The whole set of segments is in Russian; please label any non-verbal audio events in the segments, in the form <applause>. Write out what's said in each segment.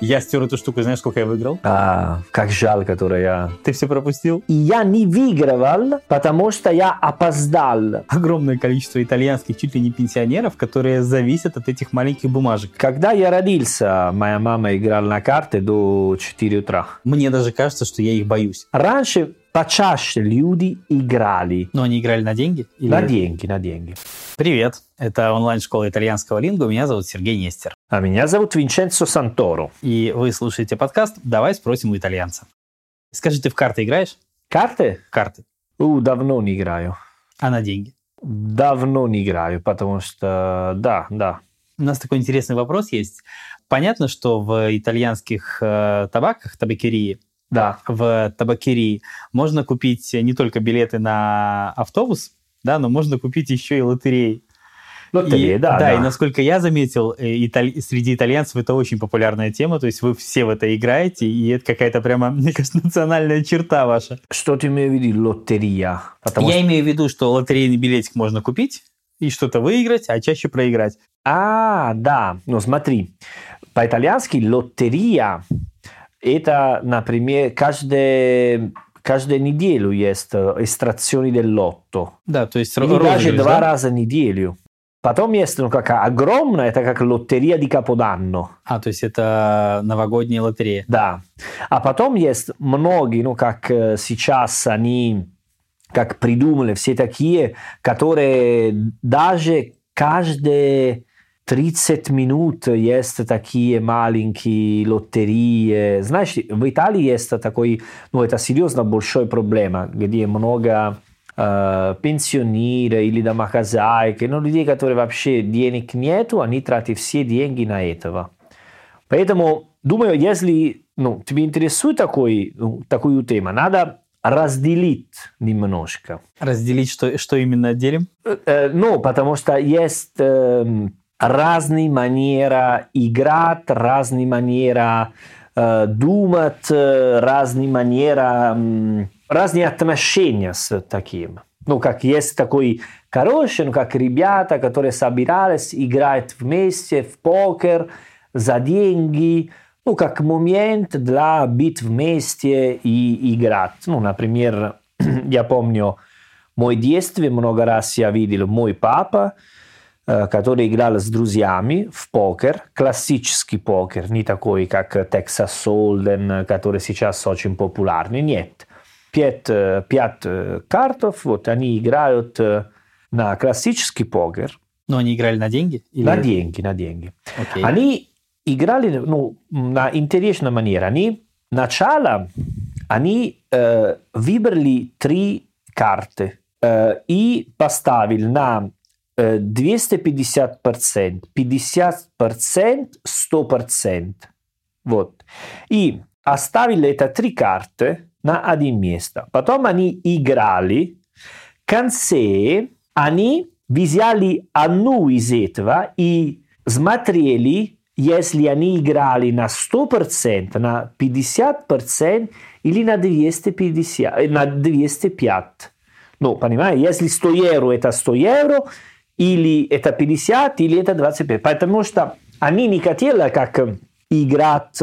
Я стер эту штуку, знаешь, сколько я выиграл? А, как жалко, которая я... Ты все пропустил? И я не выигрывал, потому что я опоздал. Огромное количество итальянских чуть ли не пенсионеров, которые зависят от этих маленьких бумажек. Когда я родился, моя мама играла на карты до 4 утра. Мне даже кажется, что я их боюсь. Раньше почаще люди играли. Но они играли на деньги? Или... На деньги, на деньги. Привет, это онлайн-школа итальянского лингу. Меня зовут Сергей Нестер. А меня зовут Винченцо Санторо. И вы слушаете подкаст «Давай спросим у итальянца». Скажи, ты в карты играешь? Карты? Карты. У, давно не играю. А на деньги? Давно не играю, потому что да, да. У нас такой интересный вопрос есть. Понятно, что в итальянских э, табаках, табакерии, да. в табакерии можно купить не только билеты на автобус, да, но можно купить еще и лотереи. Лотереи, и, да, да. да. И насколько я заметил, э, италь... среди итальянцев это очень популярная тема, то есть вы все в это играете, и это какая-то прямо, <laughs> мне кажется, национальная черта ваша. Что ты имеешь в виду лотерия? Потому я что... имею в виду, что лотерейный билетик можно купить и что-то выиграть, а чаще проиграть. А, да, ну смотри, по-итальянски лотерия это, например, каждый каждую неделю есть экстракционы del lotto. Да, то есть Или даже два раза в неделю. Потом есть ну, как огромная, это как лотерея di Capodanno. А, то есть это новогодняя лотерея. Да. А потом есть многие, ну, как сейчас они как придумали, все такие, которые даже каждый 30 минут есть такие маленькие лотереи. Знаешь, в Италии есть такой, ну, это серьезно большой проблема, где много э, пенсионеров или домохозяек, ну, людей, которые вообще денег нету, они тратят все деньги на этого. Поэтому, думаю, если ну, тебе интересует такой, ну, такую тему, надо разделить немножко. Разделить, что, что именно делим? Э, ну, потому что есть... Э, разные манеры играть, разные манеры э, думать, разные манеры, разные отношения с таким. Ну, как есть такой хороший, ну, как ребята, которые собирались играть вместе в покер за деньги, ну, как момент для быть вместе и играть. Ну, например, <clears throat> я помню, моем детстве много раз я видел мой папа, который играл с друзьями в покер, классический покер, не такой, как Texas Hold'em, который сейчас очень популярный, нет. Пять, пять картов, вот они играют на классический покер. Но они играли на деньги? Или... На деньги, на деньги. Okay. Они играли ну, на интересную манеру. Они сначала они э, выбрали три карты э, и поставили на 250%, 50%, 100%. Вот. И оставили это три карты на один место. Потом они играли. В конце они взяли одну из этого и смотрели, если они играли на 100%, на 50% или на 250, на 205. Ну, понимаете, если 100 евро это 100 евро, или это 50, или это 25. Потому что они не хотели как играть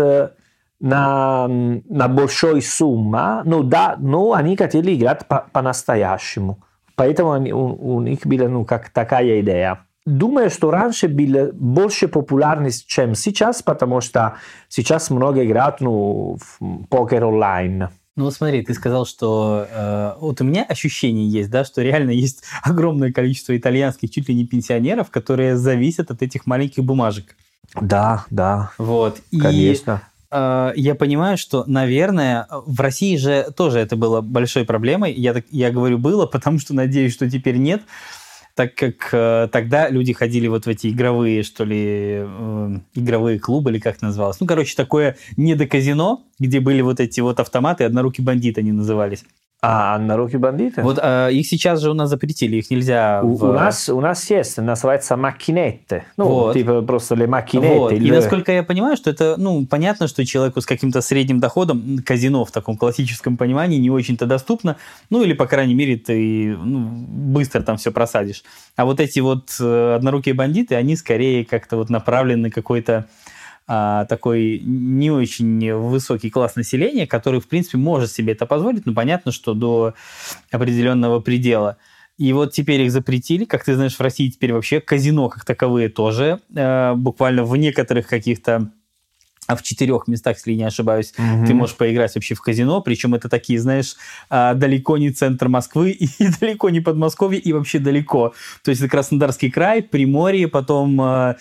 на, на большой сумме, но, да, но они хотели играть по, по-настоящему. Поэтому они, у, у них была ну, как такая идея. Думаю, что раньше был больше популярность, чем сейчас, потому что сейчас много играют ну, в покер онлайн. Ну вот смотри, ты сказал, что э, вот у меня ощущение есть, да, что реально есть <laughs> огромное количество итальянских чуть ли не пенсионеров, которые зависят от этих маленьких бумажек. Да, да. Вот. Конечно. И, э, я понимаю, что, наверное, в России же тоже это было большой проблемой. Я, так, я говорю было, <laughs> потому что надеюсь, что теперь нет так как э, тогда люди ходили вот в эти игровые, что ли, э, игровые клубы, или как называлось. Ну, короче, такое не до казино, где были вот эти вот автоматы, однорукий бандит они назывались. А однорукие бандиты? Вот э, их сейчас же у нас запретили, их нельзя... У, в- у нас, у нас есть, называется макинетте. Ну, Вот. типа просто le макинетте. Вот. И или- насколько я понимаю, что это, ну, понятно, что человеку с каким-то средним доходом казино в таком классическом понимании не очень-то доступно, ну, или, по крайней мере, ты ну, быстро там все просадишь. А вот эти вот э, однорукие бандиты, они скорее как-то вот направлены на какой-то а, такой не очень высокий класс населения, который, в принципе, может себе это позволить, но понятно, что до определенного предела. И вот теперь их запретили. Как ты знаешь, в России теперь вообще казино как таковые тоже. э, буквально в некоторых каких-то а в четырех местах, если я не ошибаюсь, Мгм. ты можешь поиграть вообще в казино, причем это такие, знаешь, а, далеко не центр Москвы <laughs> и далеко не Подмосковье и вообще далеко. То есть это Краснодарский край, Приморье, потом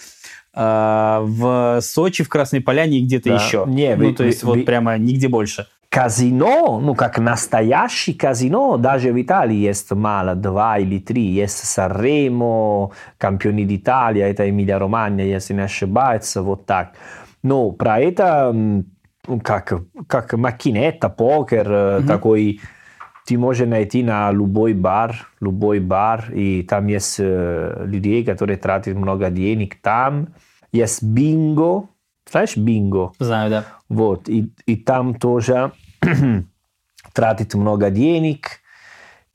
а, в Сочи, в Красной Поляне и где-то Да. еще. Не, ну, вы- то есть вы- вот вы- прямо нигде больше. Казино, ну, как настоящий казино, даже в Италии есть мало, два или три. Есть Санремо, Кампиони d'Italia, это Эмилия-Романья, если не ошибаюсь, вот так. Но про это ну, как, как макинета, покер, Мгм. такой ты можешь найти на любой бар, любой бар, и там есть э, людей, которые тратят много денег там. Есть бинго, знаешь бинго? Знаю, да. Вот, и, и там тоже тратит много денег.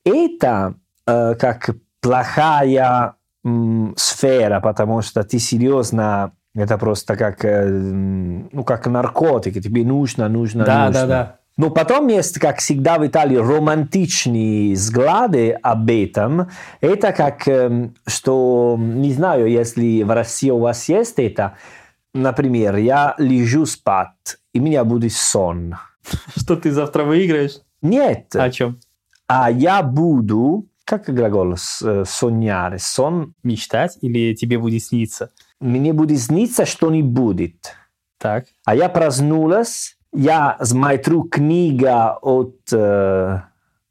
Это э, как плохая м, сфера, потому что ты серьезно, это просто как, ну, как наркотики, тебе нужно, нужно, Да, нужно. да, да. Но потом есть, как всегда в Италии, романтичные взгляды об этом. Это как, эм, что, не знаю, если в России у вас есть это, например, я лежу спать, и у меня будет сон. <laughs> Что ты завтра выиграешь? Нет, О чем? а я буду, как глагол э, соgnare, сон, Мечтать или тебе будет сниться? мне будет сниться, что не будет. Так. А я проснулась, я смотрю книга от э,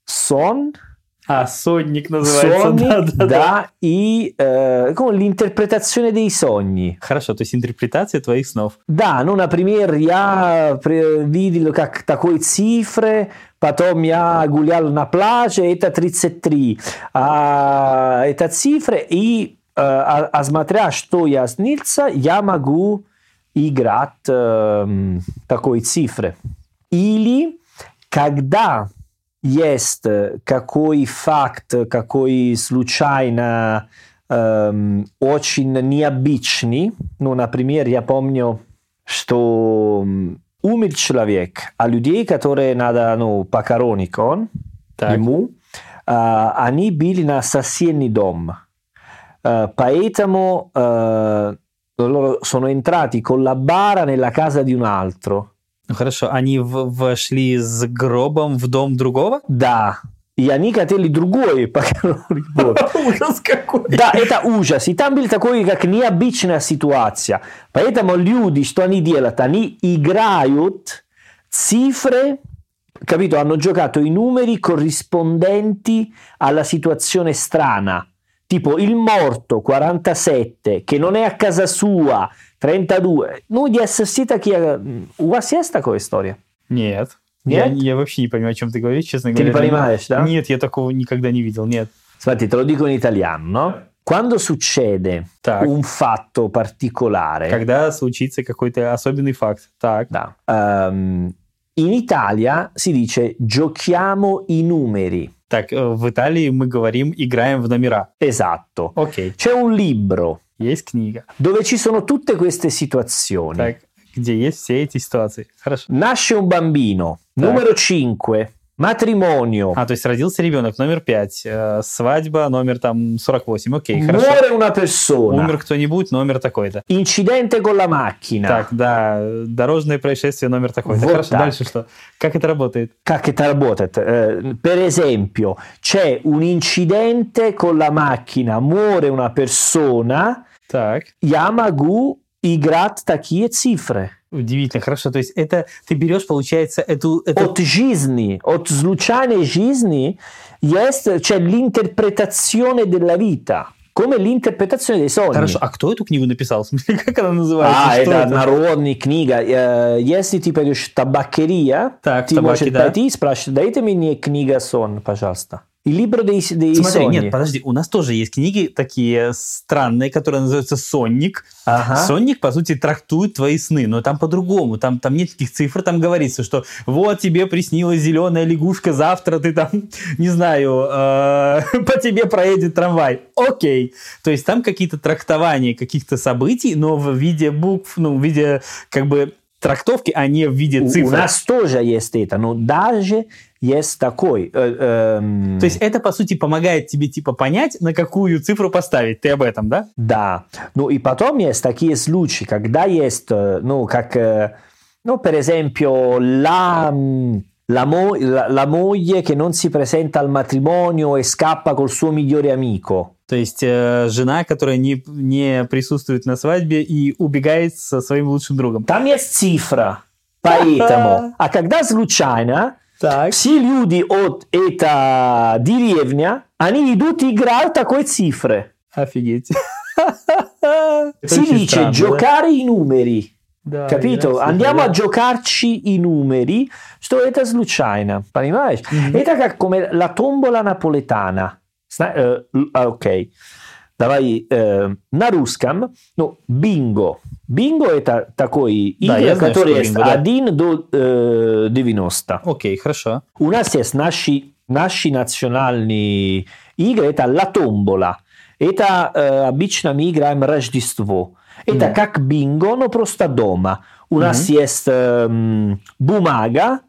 сон, А, сонник называется. sogni, да, да, да. да, и э, l'interpretazione dei sogni. Хорошо, то есть интерпретация твоих снов. Да, ну, например, я видел как такой цифры, потом я гулял на пляже, это 33. А, это цифры, и э, а, а смотря, что я снился, я могу играть эм, такой цифры. Или когда есть э, какой факт, какой случайно эм, очень необычный, ну, например, я помню, что умер человек, а людей, которые надо ну, похоронить он, Так. ему, а, они были на соседний дом. Eh, поэтому eh, loro sono entrati con la bara nella casa di un altro. Ну хорошо, они в- вошли с гробом в дом другого? Да, и они хотели другой похоронить. Вот. Ужас какой! Да, это ужас. И там был такой, как необычная ситуация. Поэтому люди, что они делают? Они играют cifre, capito? Hanno giocato i numeri corrispondenti alla situazione strana. Tipo il morto 47, che non è a casa sua 32. Ну, di essersi такие... У вас есть такая история? Нет. Я, Нет? я вообще не понимаю, о чем ты говоришь, честно Ты не говоря. понимаешь, да? Нет, я такого никогда не видел, нет. Смотри, te lo dico in italiano, no? Quando succede Так. un fatto particolare, Когда случится какой-то особенный факт. Так. Da. Ehm, in Italia si dice giochiamo i numeri. Так, э, в Италии мы говорим «играем в номера». Esatto. Окей. C'è un libro Есть книга. dove ci sono tutte queste situazioni. Так, где есть все эти ситуации. Хорошо. Nasce un bambino, Так. numero 5, matrimonio, А, то есть родился ребенок, номер 5, свадьба, номер там 48. Окей, хорошо. muore una persona, Умер кто-нибудь, номер такой-то. incidente con la macchina. Так, да, дорожное происшествие, номер такой-то. Вот Хорошо, так. дальше что? Как это работает? Как это работает? Eh, per esempio, c'è un incidente con la macchina, muore una persona, Так, могу играть такие цифры. Удивительно, хорошо. То есть это ты берешь, получается, эту... эту... От жизни, от случайной жизни есть, c'è l'interpretazione della vita. come l'interpretazione dei sogni. Хорошо, а кто эту книгу написал? <laughs> Как она называется? А, Что это народная книга. Э, Если ты пойдешь в табакерия, Так, ты можешь да. пойти и спрашивать, дайте мне книга сон, пожалуйста. И libro dei, dei Смотри, sogni. нет, подожди, у нас тоже есть книги такие странные, которые называются «Сонник». Ага. Сонник, по сути, трактует твои сны, но там по-другому. Там, там нет таких цифр, там говорится, что вот тебе приснилась зеленая лягушка, завтра ты там, <laughs> не знаю, э, <laughs> по тебе проедет трамвай. Окей. То есть там какие-то трактования каких-то событий, но в виде букв, ну, в виде как бы трактовки, а не в виде цифр. у нас тоже есть это, но даже есть такой. э, эм, То есть это, по сути, помогает тебе, типа, понять, на какую цифру поставить. Ты об этом, да? Да. Ну и потом есть такие случаи, когда есть, э, ну, как, э, ну, per esempio, la, la, mo- la- la moglie che non si presenta al matrimonio e scappa col suo migliore amico. То есть э, жена, которая не, не присутствует на свадьбе и убегает со своим лучшим другом. Там есть цифра, поэтому. А когда случайно, Так. все люди от этой деревня, они идут играть такой цифры. Офигеть. <laughs> Si очень dice да? giocare i numeri. Да, Capito? в Andiamo цифры, a giocarci i numeri, что это случайно, понимаешь? Мгм. Это как la tombola napoletana. Зна- э, л- а, Окей. Давай э, на русском, ну, бинго. Бинго это такой Да, знаю, который есть бинго, да. 1 до э, 90. да. Окей, хорошо. У нас есть наши, наши национальные игры, это la tombola. Это э, обычно мы играем Рождество. Это Мгм. как бинго, но просто дома. У нас есть эм, бумага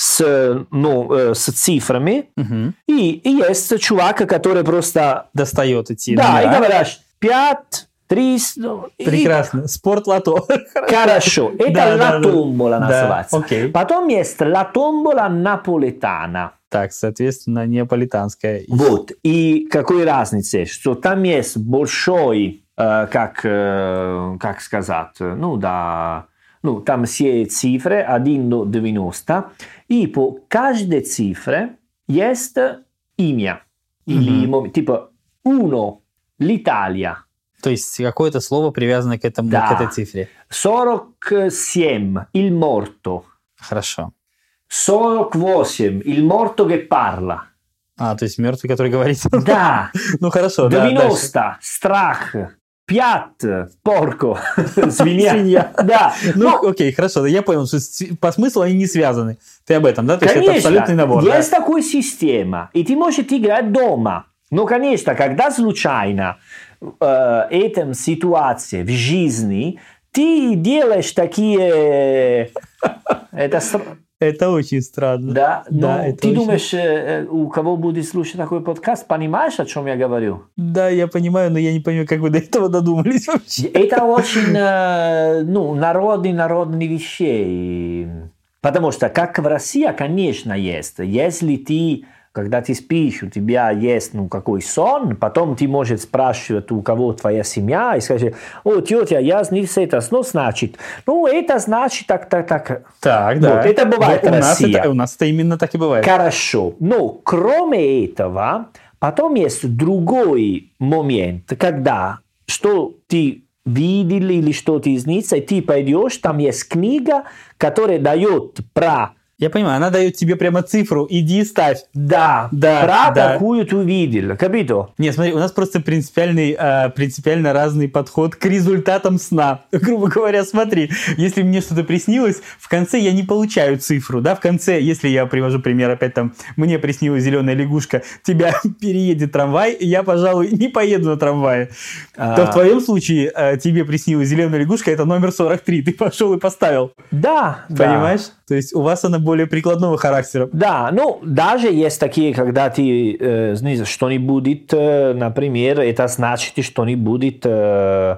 с, ну, э, с цифрами, Мгм. и, и есть чувак, который просто... Достает эти да, и номера. говоришь, 5, 3... ну, и- Прекрасно. Спорт лото. Хорошо, <laughs> это Да, la да, да. tombola Да, называется. окей. Потом есть la tombola napoletana. Так, соответственно, неаполитанская. Вот. И какой разница? Что там есть большой, э, как, э, как сказать, ну да, ну там все цифры 1 до 90, и по каждой цифре есть имя. Или мом- типа uno, l'Italia, То есть какое-то слово привязано к, этому, Да. к этой цифре. 47, il morto, Хорошо. 48, il morto che parla. А, то есть мертвый, который говорит. Да, <laughs> Ну хорошо, да. дальше. 90, страх, пят, порко, <laughs> свинья. Свинья. Да, Ну, ну, окей, хорошо. Я понял, что по смыслу они не связаны. Ты об этом, да? То есть это конечно, абсолютный набор. да? есть такой система, и ты можешь играть дома. Но, конечно, когда случайно э, этом ситуации в жизни, ты делаешь такие... Это стр- Это очень странно. Да, Да, но это ты очень- думаешь, э, э, у кого будет слушать такой подкаст, понимаешь, о чем я говорю? Да, я понимаю, но я не понимаю, как вы до этого додумались вообще. Это очень э, ну, народный, народный вещей. Потому что, как в России, конечно, есть. Если ты, когда ты спишь, у тебя есть ну, какой сон, потом ты можешь спрашивать, у кого твоя семья, и скажешь, о, тетя, я снился это, ну, значит, ну, это значит так, так, так. Так, да. Вот, это бывает у нас это, у нас это именно так и бывает. Хорошо. Но кроме этого, потом есть другой момент, когда что ты видел или что ты снится, и ты пойдешь, там есть книга, которая дает про Я понимаю, она дает тебе прямо цифру, иди ставь. да, Да, про да. какую ты видел, capito? Не, смотри, у нас просто принципиальный, э, принципиально разный подход к результатам сна. <laughs> Грубо говоря, смотри, если мне что-то приснилось, в конце я не получаю цифру, да, в конце, если я привожу пример, опять там, мне приснилась зеленая лягушка, тебя <laughs> переедет трамвай, я, пожалуй, не поеду на трамвае. То в А, твоем случае э, тебе приснилась зеленая лягушка, это номер 43, ты пошел и поставил, да. понимаешь? То есть у вас она более прикладного характера. Да, ну, даже есть такие, когда ты э, знаешь, что не будет, э, например, это значит, что не будет, э,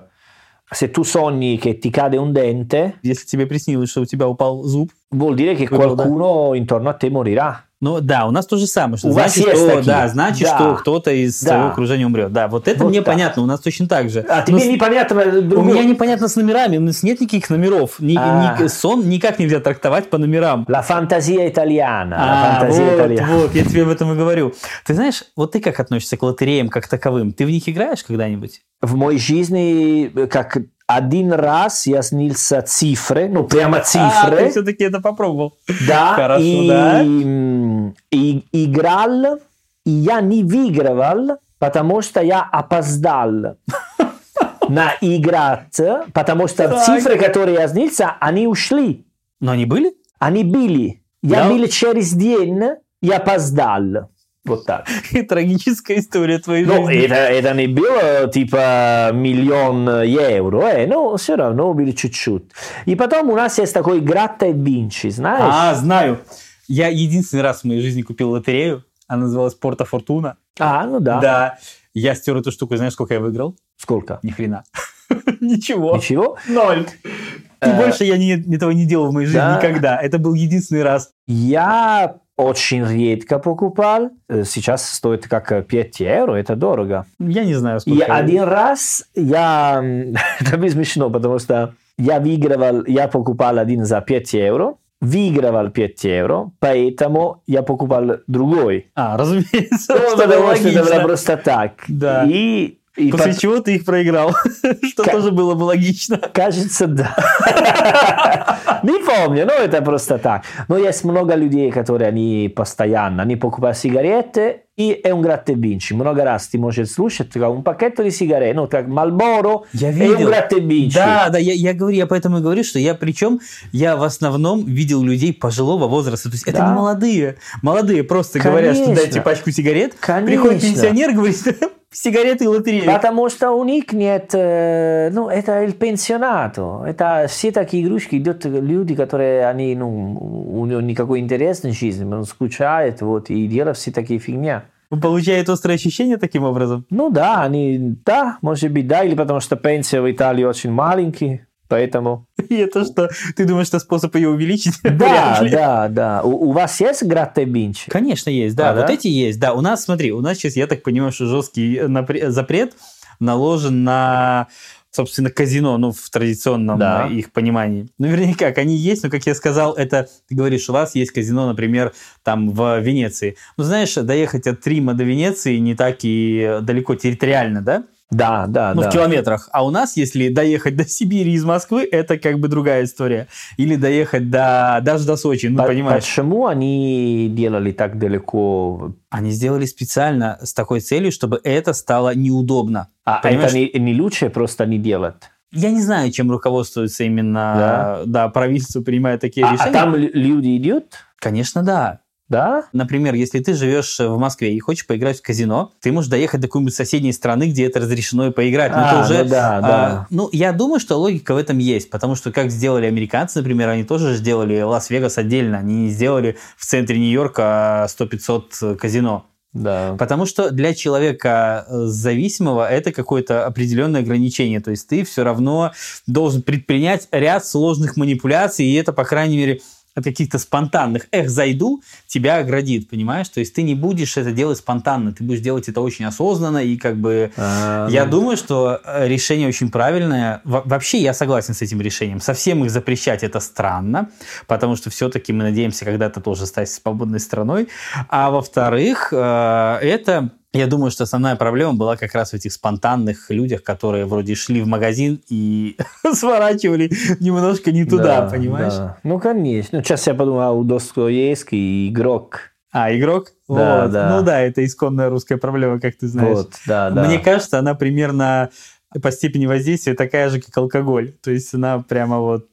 se tu sogni che ti cade un dente, Если тебе приснилось, что у тебя упал зуб, vuol dire che qualcuno intorno a te morirà. Ну да, у нас то же самое. Что У вас значит, есть что, такие? да, значит, Да. что кто-то из Да. своего окружения умрет. Да, вот это Вот мне так. понятно, у нас точно так же. А Но тебе с- непонятно У другое. меня непонятно с номерами, у нас нет никаких номеров. Ни- А. ни- сон никак нельзя трактовать по номерам. La fantasia italiana. А, la fantasia вот, italiana. вот, я тебе об этом и говорю. Ты знаешь, вот ты как относишься к лотереям как таковым? Ты в них играешь когда-нибудь? В моей жизни, как один раз я снился цифры, ну прямо А, цифры. ты все-таки это попробовал. Да, Хорошо, и, да. м, и играл, и я не выигрывал, потому что я опоздал <laughs> на играть, потому что Так. цифры, которые я снился, они ушли, Но они были? они были. Я Да. был через день, я опоздал. Вот так. <laughs> Трагическая история твоей Ну, жизни. это, это не было типа миллион евро, э, но все равно были чуть-чуть. И потом у нас есть такой гратта и винчи, знаешь? А, знаю. Я единственный раз в моей жизни купил лотерею. Она называлась Порта Фортуна. А, ну да. Да. Я стер эту штуку, и знаешь, сколько я выиграл? Сколько? Ни хрена. <laughs> Ничего. Ничего? Ноль. И Э, больше я этого не делал в моей жизни да. никогда. Это был единственный раз. Я очень редко покупал. Э, Сейчас стоит как 5 евро, это дорого. Я не знаю, И сколько. один раз я... <laughs> Это было смешно, потому что я выигрывал, я покупал один за 5 евро, выигрывал 5 евро, поэтому я покупал другой. А, разумеется. <laughs> Ну, потому что это было просто так. Да. И, и После пот- чего ты их проиграл. <laughs> Что Ка- тоже было бы логично. Кажется, да. <laughs> Не помню, но это просто так. Но есть много людей, которые они постоянно, они покупают сигареты, и è un gratta e vinci. Ты можешь слушать, как un pacchetto di sigarette, ну, как Marlboro, Я un видел. gratta e vinci. Да, да, я, я говорю, я поэтому и говорю, что я причем я в основном видел людей пожилого возраста. То есть это Да. не молодые. Молодые просто говорят, что Конечно. дайте пачку сигарет. Конечно. Приходит пенсионер, говорит, сигареты и лотерею. Потому что у них нет, ну, это il pensionato. Это все такие игрушки идут люди, которые, они, ну, у них никакой интерес в жизни, он скучает, вот, и делают все такие фигня. Получает острое ощущение таким образом. Ну да, они, да, может быть, да, или потому что пенсия в Италии очень маленький, поэтому... <laughs> И это что? Ты думаешь, что способ ее увеличить? Да, <laughs> да, да. У, у вас есть гратта бинч? Конечно, есть, да. А, вот да? эти есть. Да, у нас, смотри, у нас сейчас, я так понимаю, что жесткий напре- запрет наложен на собственно, казино, ну, в традиционном Да. э, их понимании. Ну, вернее, как, они есть, но, как я сказал, это, ты говоришь, у вас есть казино, например, там в Венеции. Ну, знаешь, доехать от Рима до Венеции не так и далеко территориально, да? Да, да, Ну, да. в километрах. А у нас, если доехать до Сибири из Москвы, это как бы другая история. Или доехать до, даже до Сочи, ну, По- понимаешь. Почему они делали так далеко? Они сделали специально с такой целью, чтобы это стало неудобно. А Понимаешь? это не, не лучше просто не делать? Я не знаю, чем руководствуется именно да. правительство, принимая такие А, а решения. там лю- люди идут? Конечно, да. Да? Например, если ты живешь в Москве и хочешь поиграть в казино, ты можешь доехать до какой-нибудь соседней страны, где это разрешено и поиграть. Но А, это уже, ну да, а, да. ну, я думаю, что логика в этом есть, потому что как сделали американцы, например, они тоже сделали Лас-Вегас отдельно, они не сделали в центре Нью-Йорка 100-500 казино. Да. Потому что для человека э, зависимого это какое-то определенное ограничение. То есть ты все равно должен предпринять ряд сложных манипуляций, и это, по крайней мере, от каких-то спонтанных «эх, зайду», тебя оградит, понимаешь? То есть ты не будешь это делать спонтанно, ты будешь делать это очень осознанно, и как бы... А, Я думаю, что э, решение очень правильное. Во- Вообще я согласен с этим решением. Совсем их запрещать это странно, потому что все-таки мы надеемся когда-то тоже стать свободной страной. А во-вторых, э, это... Я думаю, что основная проблема была как раз в этих спонтанных людях, которые вроде шли в магазин и <laughs> сворачивали немножко не туда, да, понимаешь? да. Ну, конечно. Ну, сейчас я подумал, у Достоевский игрок. А, игрок? Да, Вот. да. Ну да, это исконная русская проблема, как ты знаешь. Вот, да, да. Мне кажется, она примерно по степени воздействия такая же, как алкоголь. То есть она прямо вот...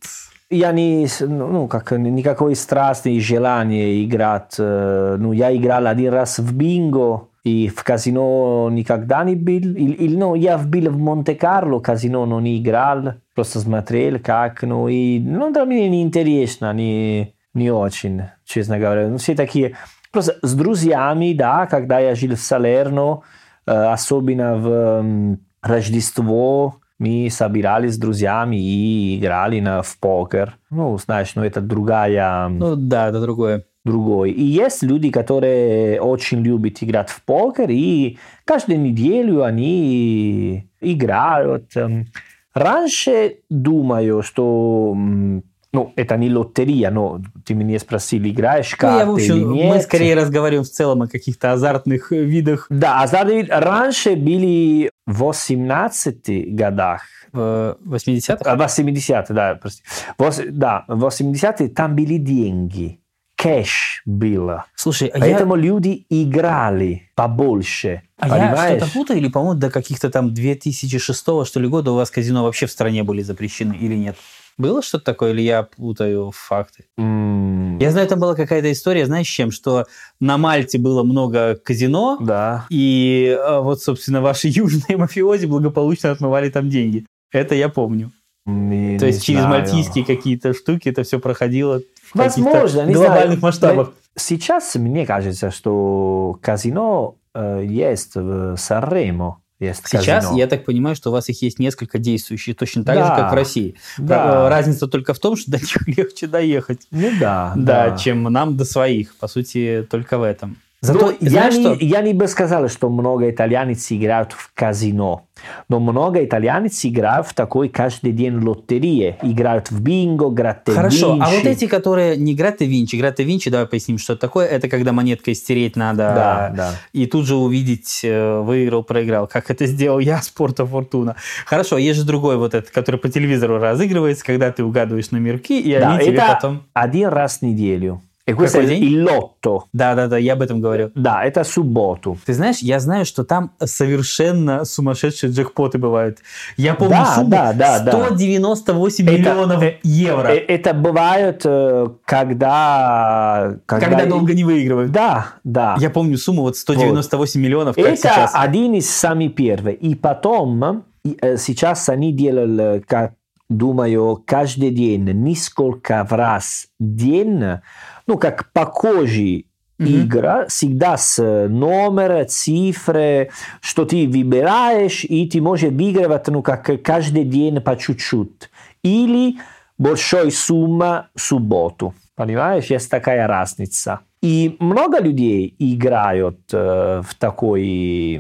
Я не, ну, ну, как, никакой страсти и желания играть. э, Ну, я играл один раз в бинго, и в казино никогда не был. Или, или, ну, я был в Монте-Карло, казино но не играл, просто смотрел, как, ну, и, ну, для меня не интересно, не, не очень, честно говоря. Ну, все такие, просто с друзьями, да, когда я жил в Салерно, особенно в Рождество, мы собирались с друзьями и играли на, в покер. Ну, знаешь, ну это другая... Ну да, это другое. Другой. И есть люди, которые очень любят играть в покер, и каждую неделю они играют. Раньше думаю, что ну, это не лотерея, но ты меня спросил, играешь карты ну, я, в общем, или нет. Мы скорее разговариваем в целом о каких-то азартных видах. Да, азартные Раньше были в 18 годах. В 80-х? В 80 да, прости. Да, в 80 там были деньги. Кэш было. Слушай, а Поэтому я... люди играли побольше. А понимаешь? я что-то путаю, или, по-моему, до каких-то там 2006 что ли года у вас казино вообще в стране были запрещены или нет? Было что-то такое, или я путаю факты? Mm. Я знаю, там была какая-то история, знаешь, с чем? Что на Мальте было много казино, да. и а, вот, собственно, ваши <laughs> южные мафиози благополучно отмывали там деньги. Это я помню. Не, То есть не через знаю. мальтийские какие-то штуки это все проходило Возможно, не глобальных знаю. масштабах. Сейчас мне кажется, что казино э, есть в Санремо. Есть Сейчас казино. я так понимаю, что у вас их есть несколько действующих, точно так Да. же, как в России. Да. Разница только в том, что до них легче доехать, Ну да, да, чем нам до своих. По сути, только в этом. Зато Зато, я, не, что? я не бы сказал, что много итальянцев играют в казино, но много итальянцев играют в такой каждый день лотереи, играют в бинго, гратте Хорошо, а винчи. вот эти, которые не Гратте Винчи, Гратте Винчи, давай поясним, что это такое. Это когда монеткой стереть надо Да, да. и тут же увидеть, э, выиграл, проиграл. Как это сделал я, <laughs> Спорта Фортуна. Хорошо, есть же другой вот этот, который по телевизору разыгрывается, когда ты угадываешь номерки, и Да, они тебе потом... один раз в неделю. И Какой день? il lotto. Да-да-да, я об этом говорю. Да, это субботу. Ты знаешь, я знаю, что там совершенно сумасшедшие джекпоты бывают. Я помню Да, сумму да, да, да. 198 Это- миллионов э, евро. Э, Это бывает, э, когда... когда долго не выигрывают. Да, да. Я помню сумму вот 198 миллионов, как Это сейчас. один из самых первых. И потом, и, сейчас они делали, как думаю, каждый день несколько раз день, ну, как похожий Мгм. игра, всегда с э, номер, цифры, что ты выбираешь, и ты можешь выигрывать, ну, как каждый день по чуть-чуть. Или большой сумма в субботу. Понимаешь, есть такая разница. И много людей играют э, в такой,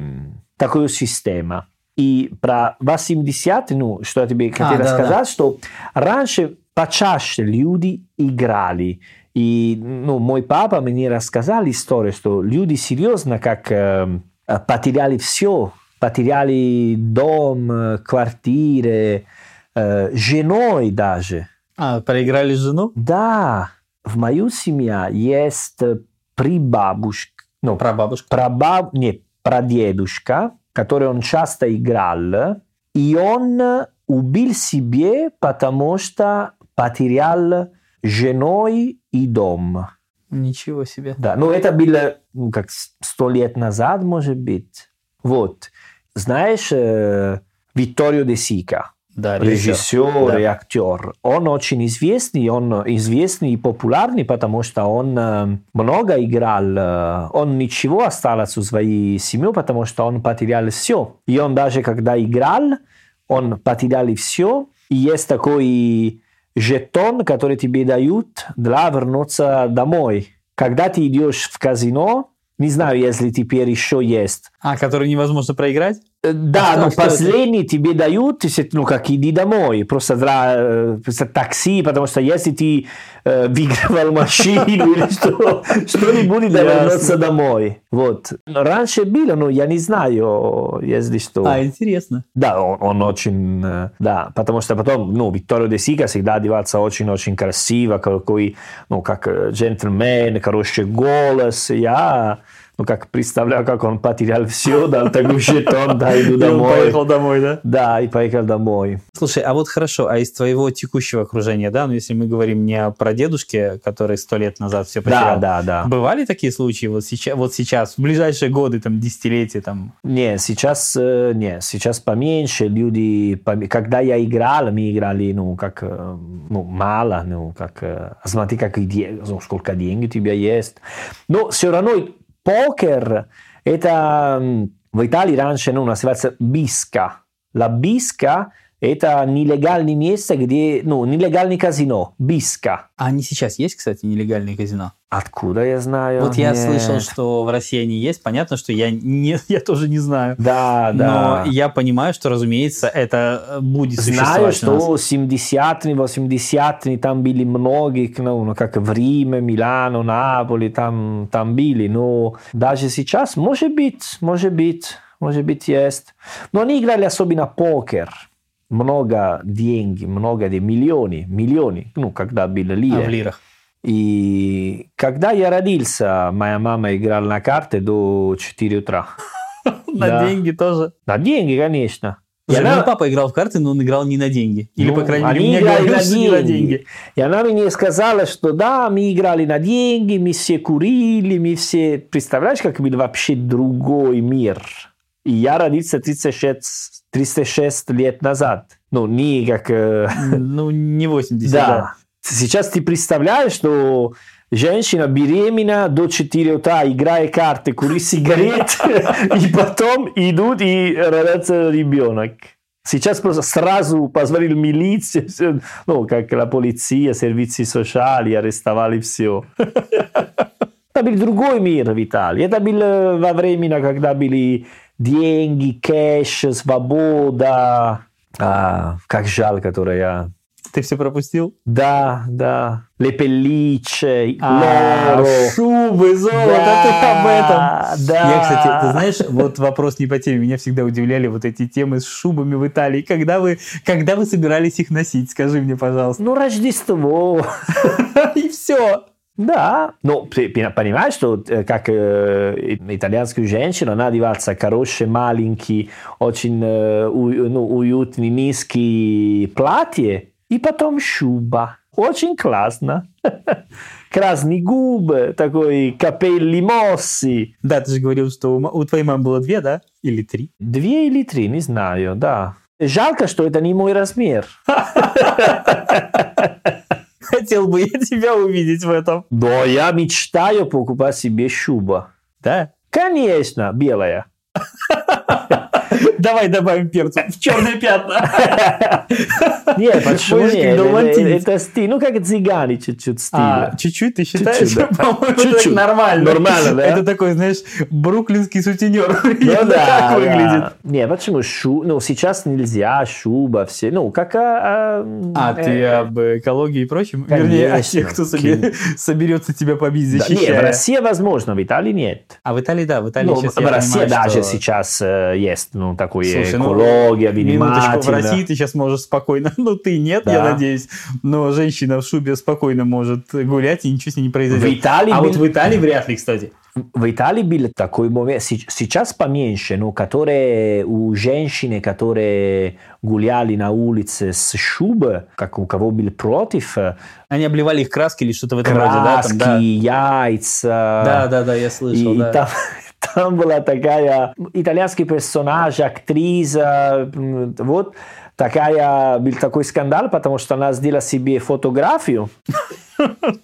такую систему. И про 80, ну, что я тебе хотел да, сказать, что раньше почаще люди играли. И ну, мой папа мне рассказал историю, что люди серьезно как э, потеряли все. Потеряли дом, э, квартиры, э, женой даже. А, проиграли жену? Да, в мою семью есть прибабушка, ну, Про бабушку. прабаб, не, прадедушка, который он часто играл, и он убил себе, потому что потерял женой и дом. Ничего себе. Да, ну это было ну, как сто лет назад, может быть. Вот. Знаешь, э, Витторио де Сика, Да, режиссер Да. и актер. Он очень известный, он известный и популярный, потому что он э, много играл. э, Он ничего остался в своей семье, потому что он потерял все. И он даже когда играл, он потерял все. И есть такой жетон, который тебе дают для вернуться домой. Когда ты идешь в казино, не знаю, если теперь еще есть, А, который невозможно проиграть? Э, Да, А что- но что это? последний тебе дают, ну, как иди домой, просто э, просто такси, потому что если ты э, <laughs> выигрывал машину или <laughs> что, что-нибудь, да Ясно. вернуться домой. Вот. Раньше было, но я не знаю, если что. А, интересно. Да, он, он очень, э, да, потому что потом, ну, Викторио де Сика всегда одевался очень-очень красиво, какой, ну, как э, джентльмен, хороший голос, я, ну, как представляю, как он потерял все, дал такой жетон, да, иду <laughs> И он домой. поехал домой, да? Да, и поехал домой. Слушай, а вот хорошо, а из твоего текущего окружения, да, ну если мы говорим не о прадедушке, который сто лет назад все Да, потерял, да, да. бывали такие случаи вот сейчас, вот сейчас, в ближайшие годы, там, десятилетия, там, Не, сейчас, э, не, сейчас поменьше люди, когда я играл, мы играли, ну, как, э, ну, мало, ну, как, э, смотри, как, и ну, сколько денег у тебя есть. Но все равно покер, это м, в Италии раньше, ну, называется биска. La bisca Это нелегальное место, где, ну, нелегальный казино, Биска. А они сейчас есть, кстати, нелегальные казино? Откуда я знаю? Вот я Нет. слышал, что в России они есть. Понятно, что я, не, <laughs> я тоже не знаю. Да, да. Но я понимаю, что, разумеется, это э, будет Знаю, существовать у нас. что 70-е, 80-е там были многие, ну, ну, как в Риме, Милано, Наполи, там, там были. Но даже сейчас, может быть, может быть, может быть, есть. Но они играли особенно покер. Много денег, много де миллионы, миллионы, ну, когда были А, лиры. в лирах. И когда я родился, моя мама играла на карты до 4 утра. <laughs> На деньги тоже. На деньги, конечно. Слушай, она- папа играл в карты, но он играл не на деньги. Или, Ну, по крайней мере, мне играли говорили, что не на деньги. деньги. И она мне сказала, что да, мы играли на деньги, мы все курили, мы все... Представляешь, как был вообще другой мир? Я родился 36, 36 лет назад. Ну, не как... э, Ну, не 80, да. да. Сейчас ты представляешь, что женщина беременна до 4 утра, играет карты, курит сигарет, <laughs> и потом идут и родится ребенок. Сейчас просто сразу позвонили милицию, ну, как la полиция, сервисы социали, арестовали все. <laughs> Это был другой мир в Италии. Это было во времена, когда были деньги, кэш, свобода. А, как жалко, которая я Ты все пропустил? да, да. Pellicce, А, шубы, золото, ты об этом. Да. Я, кстати, ты знаешь, вот вопрос не по теме. Меня всегда удивляли вот эти темы с шубами в Италии. Когда вы, когда вы собирались их носить? Скажи мне, пожалуйста. Ну, Рождество. <laughs> И все. Да. Ну, ты пи- понимаешь, что э, как э, итальянскую женщину она одевается хороший, маленький, очень э, у- ну, уютный, низкий платье, и потом шуба. Очень классно. <laughs> Красные губы, такой капелли мосси. Да, ты же говорил, что у, у твоей мамы было две, да? Или три? Две или три, не знаю, да. Жалко, что это не мой размер. <laughs> Хотел бы я тебя увидеть в этом. Но я мечтаю покупать себе шуба. Да? Конечно, белая. <laughs> <laughs> Давай добавим перцу <laughs> в черные пятна. <laughs> Нет, почему нет? Это, стиль, ну как цыгане чуть-чуть стиль. А, чуть-чуть ты считаешь? Чуть-чуть, нормально. Нормально, да? Это такой, знаешь, бруклинский сутенер. Ну да, выглядит. Не, почему. Ну, сейчас нельзя, шуба, все. Ну, как... А, А, ты э, об экологии и прочем? Вернее, о тех, кто соберется тебя побить, да, Нет, в защищая. России возможно, в Италии нет. А в Италии, да, в Италии Ну, сейчас в России даже сейчас э, есть, ну, такое Слушай, ну, экология, Минуточку, в. России ты сейчас можешь спокойно, <laughs> ну ты нет, Да. я надеюсь, но женщина в шубе спокойно может гулять и ничего с ней не В произойдет. Италии, А был- вот в Италии вряд ли, кстати. в Италии был такой момент, се- сейчас поменьше, ну, которые у женщин, которые гуляли на улице с шубой, как у кого был против, э, Они обливали их краски или что-то в этом роде, да? краски, Там, да. яйца. да, да, да, я слышал, И да. там, там была такая итальянский персонаж, актриса, вот такая, был такой скандал, потому что она сделала себе фотографию. <laughs>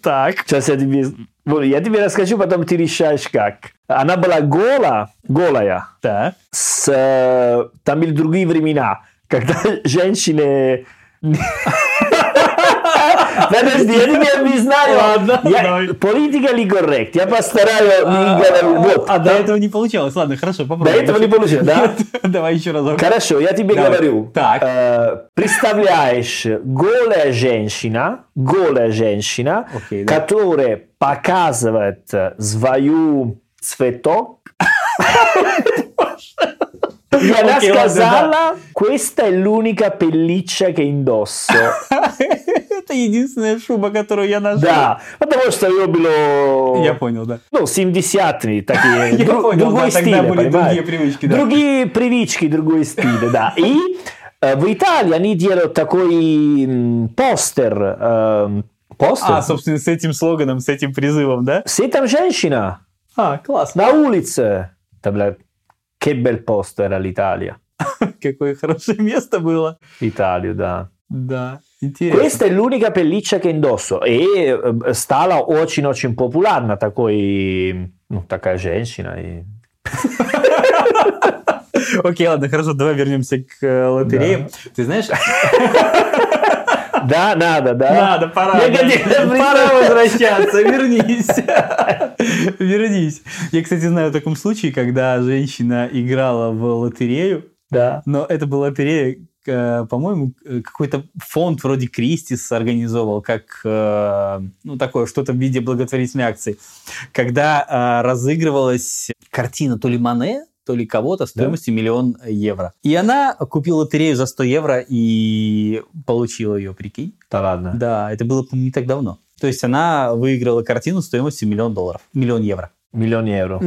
Так. Сейчас я тебе, я тебе расскажу, потом ты решаешь как. Она была гола, голая, Так. с, там были другие времена, когда <laughs> женщины... Подожди, я тебя не знаю. Ладно, Я-. Politically correct. Я постараюсь говорю. Вот. А до этого не получалось. Ладно, хорошо, До попробуем. этого не получилось, да? <laughs> Давай еще разок. Хорошо, я тебе Давай. говорю. Так. Э, представляешь, голая женщина, голая женщина, Окей, да. которая показывает э, свою цветок. <laughs> <laughs> Ладно, сказала, questa è l'unica pelliccia che indosso. Это единственная шуба, которую я нашел. Да, потому что ее было... Я понял, да. Ну, 70-е такие. Я понял, другой да, стиль, тогда были другие привычки, да. Другие привычки, другой стиль, да. И в Италии они делают такой постер. Постер? А, собственно, с этим слоганом, с этим призывом, да? Все там женщина А, классно. на улице. Бля, che bel posto era l'Italia. Какое хорошее место было. Италию, да. Да, интересно. Questa è l'unica pelliccia che indosso e э, стала очень-очень популярна такой, ну, такая женщина. И... Окей, ладно, хорошо, давай вернемся к э, лотерее. Ты знаешь... <laughs> Да, надо, да. Надо, пора. Пора <laughs> возвращаться, вернись. <laughs> Вернись. Я, кстати, знаю в таком случае, когда женщина играла в лотерею, Да. но это была лотерея, э, по-моему, э, какой-то фонд вроде Кристис организовал, как э, ну такое что-то в виде благотворительной акции, когда разыгрывалась картина то ли Мане, то ли кого-то стоимостью миллион евро. И она купила лотерею за 100 евро и получила ее, прикинь. Да ладно. Да, это было, не так давно. То есть она выиграла картину стоимостью миллион долларов, миллион евро. Миллион евро.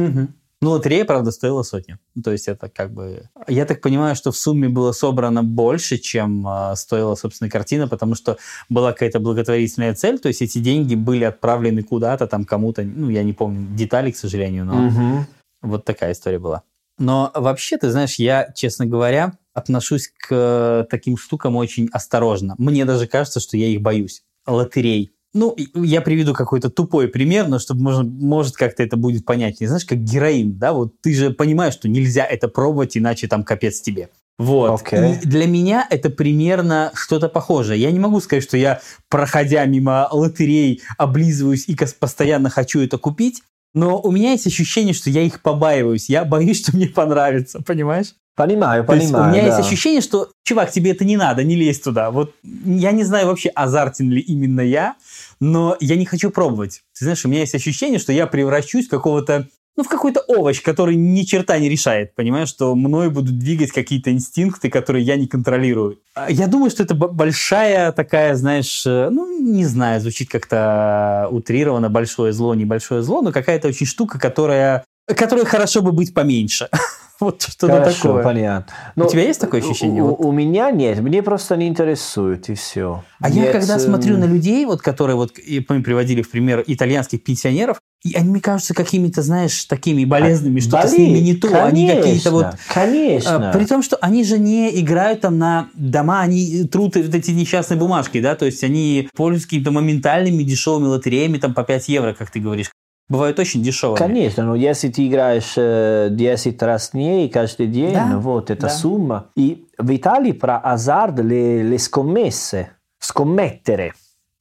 Ну, лотерея, правда, стоила сотню. Ну, То есть это как бы... Я так понимаю, что в сумме было собрано больше, чем э, стоила, собственно, картина, потому что была какая-то благотворительная цель, то есть эти деньги были отправлены куда-то, там кому-то, ну, я не помню деталей, к сожалению, но Мгм. вот такая история была. Но вообще, ты знаешь, я, честно говоря, отношусь к таким штукам очень осторожно. Мне даже кажется, что я их боюсь. Лотерей. Ну, я приведу какой-то тупой пример, но чтобы, можно, может, как-то это будет понятнее. Знаешь, как героин, да? Вот ты же понимаешь, что нельзя это пробовать, иначе там капец тебе. Вот. И для меня это примерно что-то похожее. Я не могу сказать, что я, проходя мимо лотерей, облизываюсь и постоянно хочу это купить, но у меня есть ощущение, что я их побаиваюсь. Я боюсь, что мне понравится, понимаешь? Понимаю, То есть понимаю. у меня да. есть ощущение, что, чувак, тебе это не надо, не лезь туда. Вот я не знаю вообще, азартен ли именно я, но я не хочу пробовать. Ты знаешь, у меня есть ощущение, что я превращусь в какого-то ну, в какой-то овощ, который ни черта не решает, понимаешь, что мной будут двигать какие-то инстинкты, которые я не контролирую. А Я думаю, что это большая такая, знаешь, э, ну, не знаю, звучит как-то утрированно, большое зло, небольшое зло, но какая-то очень штука, которая, которой хорошо бы быть поменьше. <laughs> Вот что-то такое. понятно. У тебя есть такое ощущение? У, Вот. у меня нет, мне просто не интересует, и все. А я когда смотрю на людей, вот, которые вот, мы приводили в пример итальянских пенсионеров, и они мне кажутся какими-то, знаешь, такими болезненными, что-то с ними не то. Они какие-то вот... Конечно. А, При том, что они же не играют там на дома, они трут вот эти несчастные бумажки, да, то есть они пользуются какими-то моментальными дешевыми лотереями там по 5 евро, как ты говоришь. Бывают очень дешевые. Конечно, но если ты играешь э, 10 раз дней каждый день, Да, вот эта да. сумма. И в Италии про азарт, le, le scommesse, scommettere.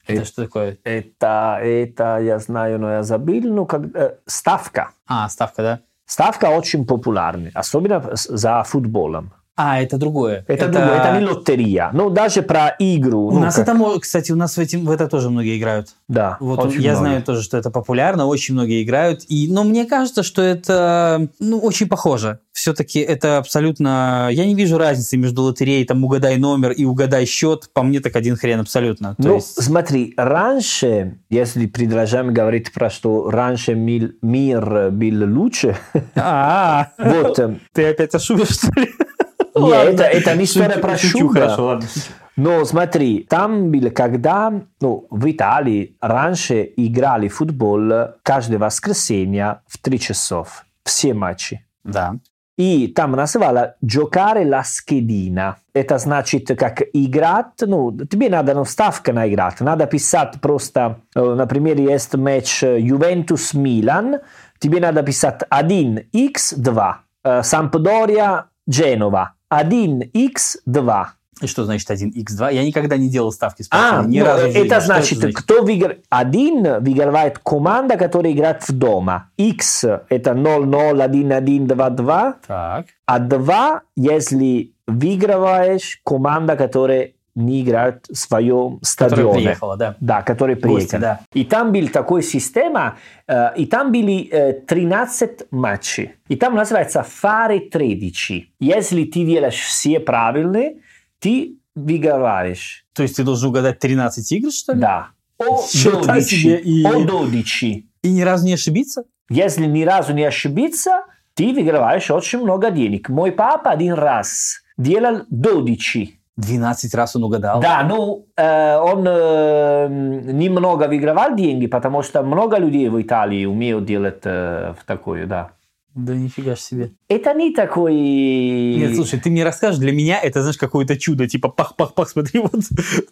Это что такое? Это, это, я знаю, но я забыл, ну, как, э, ставка. А, ставка, да? Ставка очень популярна, особенно за футболом. А, это другое. Это, другое, это не лотерея. Ну, даже про игру. У ну, нас как- это, кстати, у нас в, этим, в это тоже многие играют. Да, Вот очень я много. знаю тоже, что это популярно, очень многие играют. И, но мне кажется, что это ну, очень похоже. Все-таки это абсолютно... Я не вижу разницы между лотереей, там, угадай номер и угадай счет. По мне так один хрен абсолютно. То Ну, есть... смотри, раньше, если продолжаем говорить про что раньше мир, мир был лучше, А, <laughs> вот, э, ты опять о шубе, что ли? Не, Ладно. это- это не история про шучу. но смотри, там было, когда, ну, в Италии раньше играли в футбол каждое воскресенье в 3 часов, все матчи. Да. И там называла giocare la schedina. Это значит, как играть, ну, тебе надо ну, ставка на играть. Надо писать просто, э, например, есть матч Juventus-Милан, тебе надо писать 1x2, э, Сампдория-Женова, 1x2. И что значит 1x2? Я никогда не делал ставки с А, ни ну, разу в жизни. это значит, кто выиграет? Один выигрывает команда, которая играет в дома. X это 0-0, 1-1, 2-2. Так. А два, если выигрываешь команда, которая не играет в своем Которая стадионе. приехала, да. Да, который приехал. да. И там был такой система, э, и там были э, 13 матчей. И там называется fare 13. Если ты делаешь все правильные, ты выигрываешь. То есть ты должен угадать 13 игр, что ли? Да. О Считай себе 12. и- О 12. И ни разу не ошибиться? Если ни разу не ошибиться, ты выигрываешь очень много денег. Мой папа один раз делал 12. 12 раз он угадал. Да, ну, э, он э, немного выигрывал деньги, потому что много людей в Италии умеют делать э, в такое, да. Да нифига ж себе. Это не такой... Нет, слушай, ты мне расскажешь, для меня это, знаешь, какое-то чудо, типа пах-пах-пах, смотри, <laughs> вот,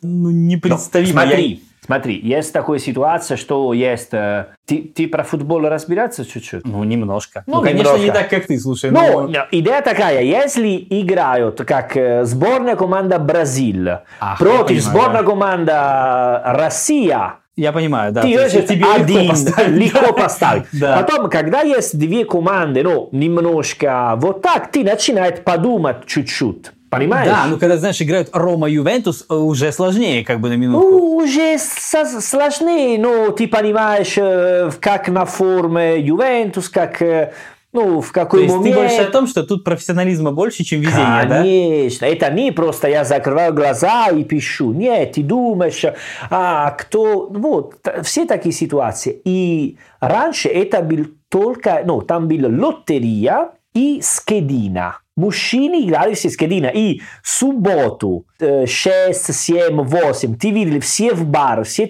ну, непредставимо. смотри, Смотри, есть такая ситуация, что есть... э, Ты, ты про футбол разбираться чуть-чуть? Ну, немножко. Ну, Ну, конечно, немножко. не так, как ты, слушай. Ну, но- идея такая, если играют как э, сборная команда Бразиль Ах, против я сборная да. команда Россия, Я понимаю, да. ты можешь тебе легко один поставить. легко поставить. <laughs> Да. Потом, когда есть две команды, ну, немножко вот так, ты начинаешь подумать чуть-чуть. Понимаешь? Да, ну когда, знаешь, играют Рома Ювентус, э, уже сложнее, как бы на минутку. Ну, уже со- сложнее, но ты понимаешь, э, как на форме Ювентус, как, э, ну, в То какой есть ты момент. больше о том, что тут профессионализма больше, чем везение, да? Конечно, это не просто я закрываю глаза и пишу. Нет, ты думаешь, а кто... Вот, все такие ситуации. И раньше это был только... Ну, там была лотерия и скедина. Мужчины играли все скедина. И субботу э, 6, 7, 8 ты видели все в бар, все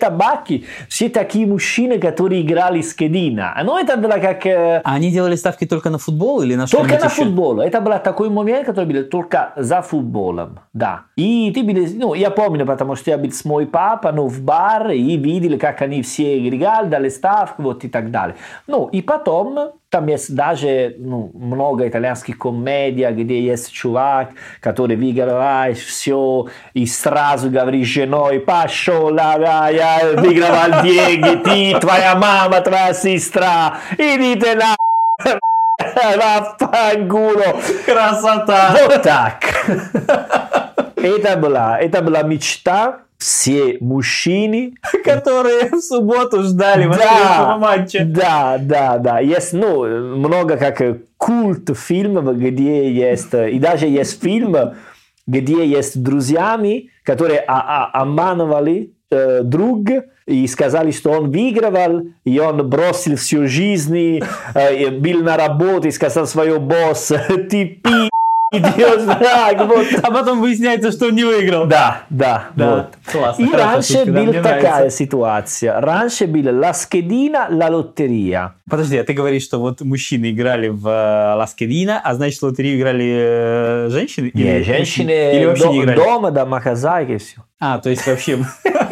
такие мужчины, которые играли скедина. Ну, это было как... э, они делали ставки только на футбол или на только что-нибудь на еще? футбол. Это был такой момент, который был только за футболом. Да. И ты был, ну, я помню, потому что я был с мой папа, ну, в бар, и видели, как они все играли, дали ставку, вот и так далее. Ну, и потом, там есть даже ну, много итальянских комедий, где есть чувак, который выигрывает все, и сразу говорит женой, пошел, да, я выигрывал деньги, ты, твоя мама, твоя сестра, идите на Вафангуло. Красота! Вот так. Это была, это была мечта все мужчины. <laughs> Которые в субботу ждали воскресного матча. да, да, да. Есть ну, много как э, культ фильмов, где есть, э, и даже есть фильм, где есть друзьями, которые а- а- обманывали э, друг и сказали, что он выигрывал, и он бросил всю жизнь, э, и был на работе и сказал своему боссу, <laughs> ты пи***, так, вот. А потом выясняется, что он не выиграл. Да, да, Да, вот. классно, И раньше была такая ситуация. Раньше была schedina, la lotteria. Подожди, а ты говоришь, что вот мужчины играли в э, Ласкедина, а значит, в лотерею играли э, женщины? Не, Или- женщины Или вообще не до- играли? дома, дома хозяйки, все. А, то есть вообще... <laughs>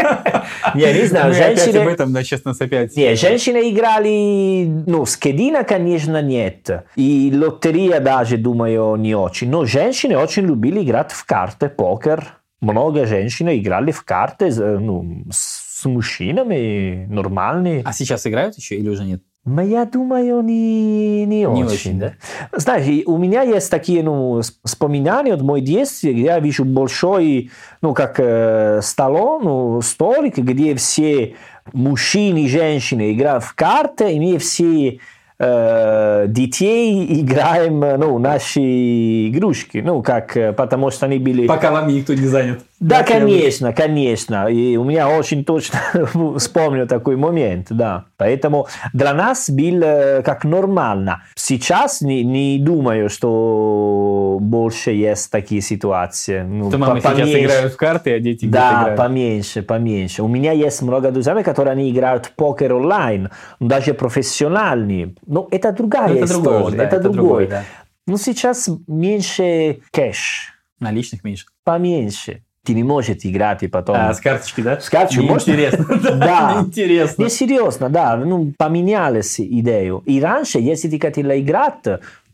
Не, не знаю, Мы опять об женщины... этом, да, сейчас нас опять... Не, женщины играли, ну, скедина, конечно, нет. И лотерея даже, думаю, не очень. Но женщины очень любили играть в карты, покер. Много женщин играли в карты э, ну, с мужчинами, нормальные. А сейчас играют еще или уже нет? Но я думаю, не, не, очень. очень, да? Знаешь, у меня есть такие ну, воспоминания от моего детства, где я вижу большой, ну, как э, столон, ну, столик, где все мужчины и женщины играют в карты, и мы все э, детей играем, ну, наши игрушки, ну, как, э, потому что они были... Пока вами никто не занят. Да, конечно, конечно. И у меня очень точно <laughs> вспомнил такой момент, да. Поэтому для нас было как нормально. Сейчас не, не думаю, что больше есть такие ситуации. Ну, То мамы по- сейчас поменьше. играют в карты, а дети Да, играют. поменьше, поменьше. У меня есть много друзей, которые они играют в покер онлайн, даже профессиональные. Но это другая Ну, это история, уже, да, это, это другое. другое, да. Ну, сейчас меньше кэш, Наличных меньше. поменьше. Ты не можешь играть и потом... А, с карточки, да? С карточки можно? Интересно. <laughs> Да. Интересно. Не серьезно, да, ну, поменялись идею. И раньше, если ты хотел играть,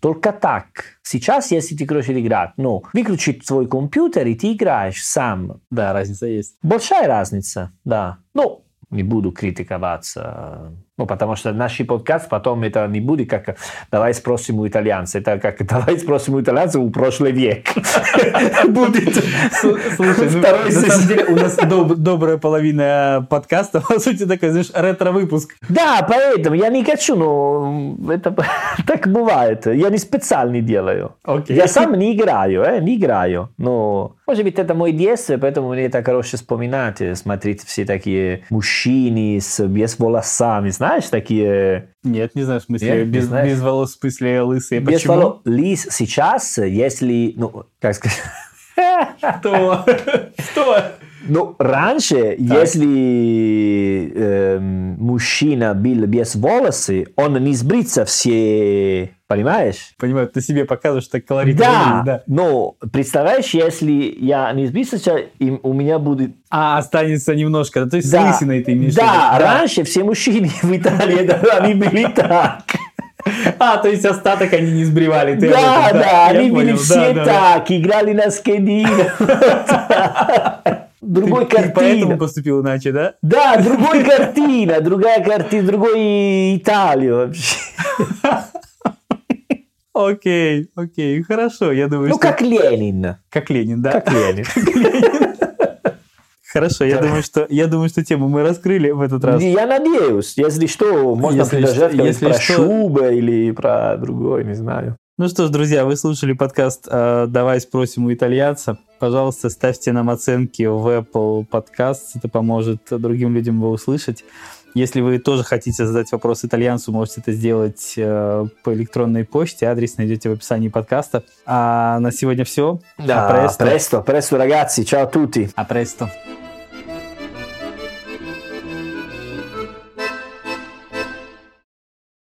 только так. Сейчас, если ты хочешь играть, ну, выключить свой компьютер, и ты играешь сам. Да, разница есть. Большая разница, да. Ну, не буду критиковаться. Ну, потому что наш подкаст потом это не будет как «давай спросим у итальянца». Это как «давай спросим у итальянца у прошлый век». <laughs> Будет Слушай, ну, второй на самом деле у нас доб- добрая половина подкаста, <laughs> по сути, такой, знаешь, ретро-выпуск. Да, поэтому я не хочу, но это <laughs> так бывает. Я не специально делаю. Я сам не играю, э, не играю. Но, может быть, это мой детство, поэтому мне так хорошо вспоминать, смотреть все такие мужчины с, без волосами, знаешь, такие... Нет, не знаю, в смысле, Нет, не без, знаешь? без волос, в смысле, лысые. Без Почему? волос. Лис сейчас, если, ну, как сказать... Что? Что? <laughs> Ну, раньше, если э, мужчина был без волосы, он не сбрится все, понимаешь? Понимаю, ты себе показываешь так колоритно. Да, да. но представляешь, если я не сбриться, и у меня будет... А, останется немножко. То есть Да, с лысиной ты имеешь да, виду? раньше все мужчины <laughs> в Италии, да, они были так. <laughs> А, то есть остаток они не сбривали. ты Да, этом, да, я они были понял, все да, да, да. так, играли на скедине. <laughs> Другой Ты- ты поэтому картина. поступил иначе, да? Да, <laughs> другой картина, другая картина, другой Италия вообще. <laughs> Окей, окей, хорошо. Я думаю, Ну, что... как Ленин. Как Ленин, да? Как Ленин. <laughs> Хорошо, я думаю, что я думаю, что тему мы раскрыли в этот раз. Я надеюсь, если что, можно Если что- если про что- шубы или про другой, не знаю. Ну что ж, друзья, вы слушали подкаст э, «Давай спросим у итальянца». Пожалуйста, ставьте нам оценки в Apple Podcasts. Это поможет другим людям его услышать. Если вы тоже хотите задать вопрос итальянцу, можете это сделать э, по электронной почте. Адрес найдете в описании подкаста. А на сегодня все. Да, А престо. presto, presto ragazzi, ciao a tutti. А престо.